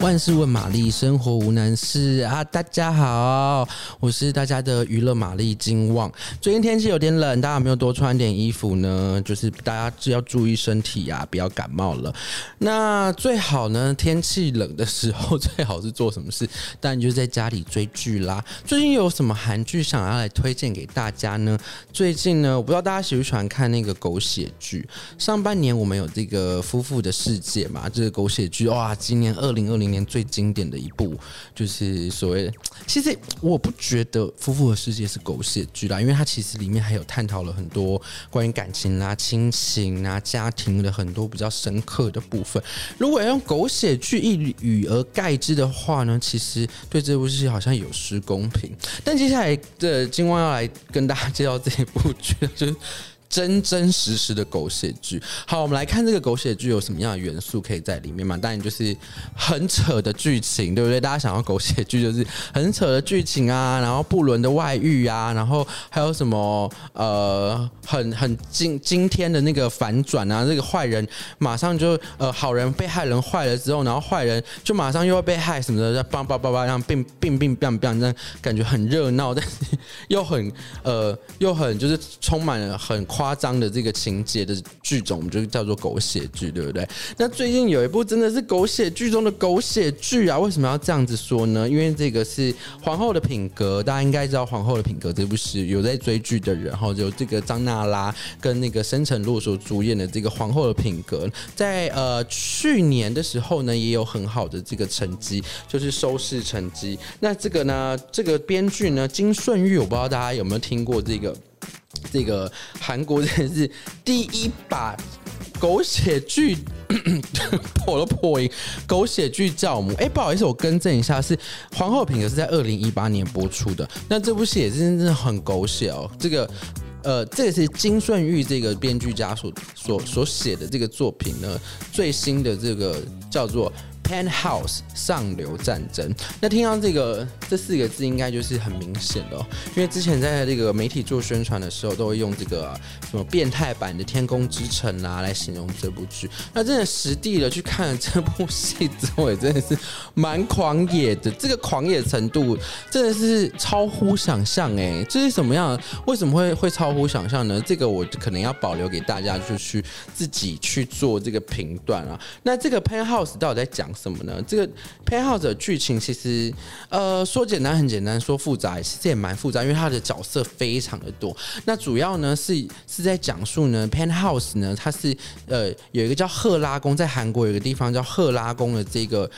万事问玛丽，生活无难事啊！大家好，我是大家的娱乐玛丽金旺。最近天气有点冷，大家有没有多穿点衣服呢？就是大家只要注意身体啊，不要感冒了。那最好呢，天气冷的时候最好是做什么事？当然就是在家里追剧啦。最近有什么韩剧想要来推荐给大家呢？最近呢，我不知道大家喜不喜欢看那个狗血剧。上半年我们有这个夫妇的世界嘛，这个狗血剧哇，今年二零二零。年最经典的一部就是所谓，其实我不觉得《夫妇的世界》是狗血剧啦，因为它其实里面还有探讨了很多关于感情啊、亲情啊、家庭的很多比较深刻的部分。如果要用狗血剧一语而概之的话呢，其实对这部戏好像有失公平。但接下来的金光要来跟大家介绍这一部剧，就是。真真实实的狗血剧。好，我们来看这个狗血剧有什么样的元素可以在里面嘛？当然就是很扯的剧情，对不对？大家想要狗血剧就是很扯的剧情啊，然后不伦的外遇啊，然后还有什么呃，很很惊惊天的那个反转啊，这个坏人马上就呃，好人被害人坏了之后，然后坏人就马上又要被害什么的，叭叭叭叭，让变变变变变，这样感觉很热闹，但是又很呃，又很就是充满了很。夸张的这个情节的剧种，我们就叫做狗血剧，对不对？那最近有一部真的是狗血剧中的狗血剧啊！为什么要这样子说呢？因为这个是《皇后的品格》，大家应该知道《皇后的品格》这部戏，有在追剧的人，然后有这个张娜拉跟那个申晟洛所主演的这个《皇后的品格》，在呃去年的时候呢，也有很好的这个成绩，就是收视成绩。那这个呢，这个编剧呢，金顺玉，我不知道大家有没有听过这个。这个韩国真的是第一把狗血剧 破了破音，狗血剧教母。哎，不好意思，我更正一下，是《皇后品格》是在二零一八年播出的。那这部戏也是真的很狗血哦。这个呃，这个是金顺玉这个编剧家所所所写的这个作品呢，最新的这个叫做。Penthouse 上流战争，那听到这个这四个字，应该就是很明显的哦，因为之前在这个媒体做宣传的时候，都会用这个什么变态版的《天空之城》啊来形容这部剧。那真的实地的去看了这部戏之后，也真的是蛮狂野的。这个狂野程度真的是超乎想象哎！这是什么样？为什么会会超乎想象呢？这个我可能要保留给大家，就去自己去做这个评断啊。那这个 Penthouse 到底在讲？什么呢？这个 Penthouse 的剧情其实，呃，说说简单很简单，说复杂其实也蛮复杂，因为它的角色非常的多。那主要呢是是在讲述呢 Penthouse 呢，它是呃有一个叫赫拉宫，在韩国有一个地方叫赫拉宫的这个。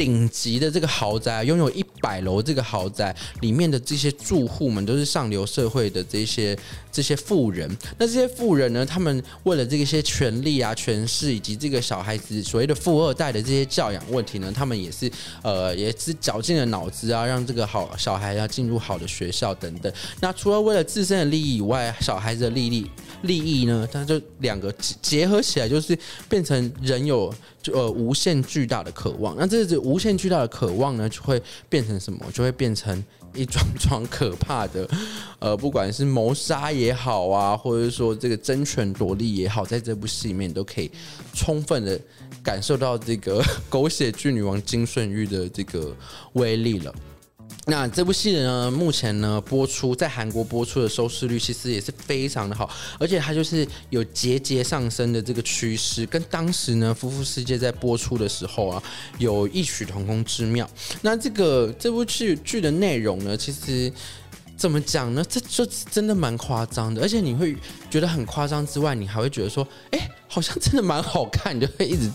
顶级的这个豪宅，拥有一百楼这个豪宅里面的这些住户们都是上流社会的这些这些富人。那这些富人呢，他们为了这些权利啊、权势以及这个小孩子所谓的富二代的这些教养问题呢，他们也是呃也是绞尽了脑汁啊，让这个好小孩要进入好的学校等等。那除了为了自身的利益以外，小孩子的利益利益呢，他就两个结合起来，就是变成人有就呃无限巨大的渴望。那这只。无限巨大的渴望呢，就会变成什么？就会变成一桩 桩可怕的，呃，不管是谋杀也好啊，或者说这个争权夺利也好，在这部戏里面都可以充分的感受到这个 狗血剧女王金顺玉的这个威力了。那这部戏呢，目前呢播出在韩国播出的收视率其实也是非常的好，而且它就是有节节上升的这个趋势，跟当时呢《夫妇世界》在播出的时候啊有异曲同工之妙。那这个这部剧剧的内容呢，其实怎么讲呢？这就真的蛮夸张的，而且你会觉得很夸张之外，你还会觉得说，哎。好像真的蛮好看，你就会一直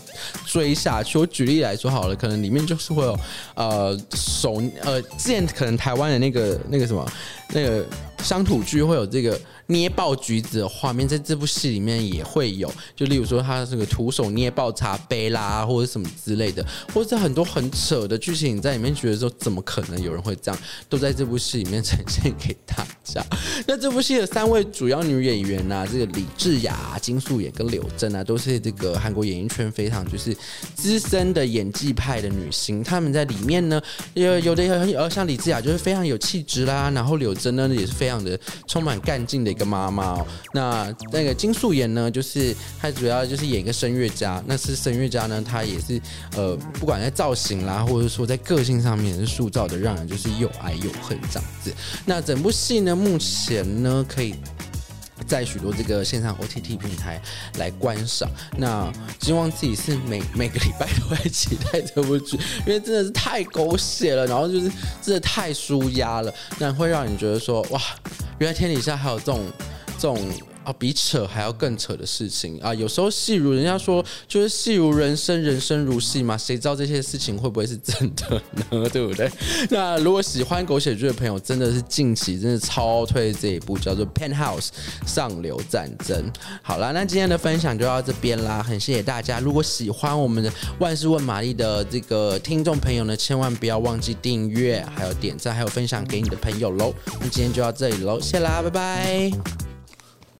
追下去。我举例来说好了，可能里面就是会有呃手呃，之前可能台湾的那个那个什么那个乡土剧会有这个。捏爆橘子的画面在这部戏里面也会有，就例如说他这个徒手捏爆茶杯啦，或者什么之类的，或者很多很扯的剧情，你在里面觉得说怎么可能有人会这样，都在这部戏里面呈现给大家。那这部戏的三位主要女演员啊，这个李智雅、金素妍跟柳珍啊，都是这个韩国演艺圈非常就是资深的演技派的女星。她们在里面呢，有有的很呃像李智雅就是非常有气质啦，然后柳真呢也是非常的充满干劲的一个妈妈哦。那那个金素妍呢，就是她主要就是演一个声乐家，那是声乐家呢，她也是呃，不管在造型啦，或者说在个性上面是塑造的，让人就是又爱又恨这样子。那整部戏呢，目前呢可以。在许多这个线上 OTT 平台来观赏，那希望自己是每每个礼拜都会期待这部剧，因为真的是太狗血了，然后就是真的太舒压了，那会让你觉得说哇，原来天底下还有这种这种。啊，比扯还要更扯的事情啊！有时候戏如人家说，就是戏如人生，人生如戏嘛，谁知道这些事情会不会是真的呢？对不对？那如果喜欢狗血剧的朋友，真的是近期真的超推这一部叫做《Penthouse 上流战争》。好啦，那今天的分享就到这边啦，很谢谢大家。如果喜欢我们的万事问玛丽的这个听众朋友呢，千万不要忘记订阅，还有点赞，还有分享给你的朋友喽。那今天就到这里喽，谢啦，拜拜。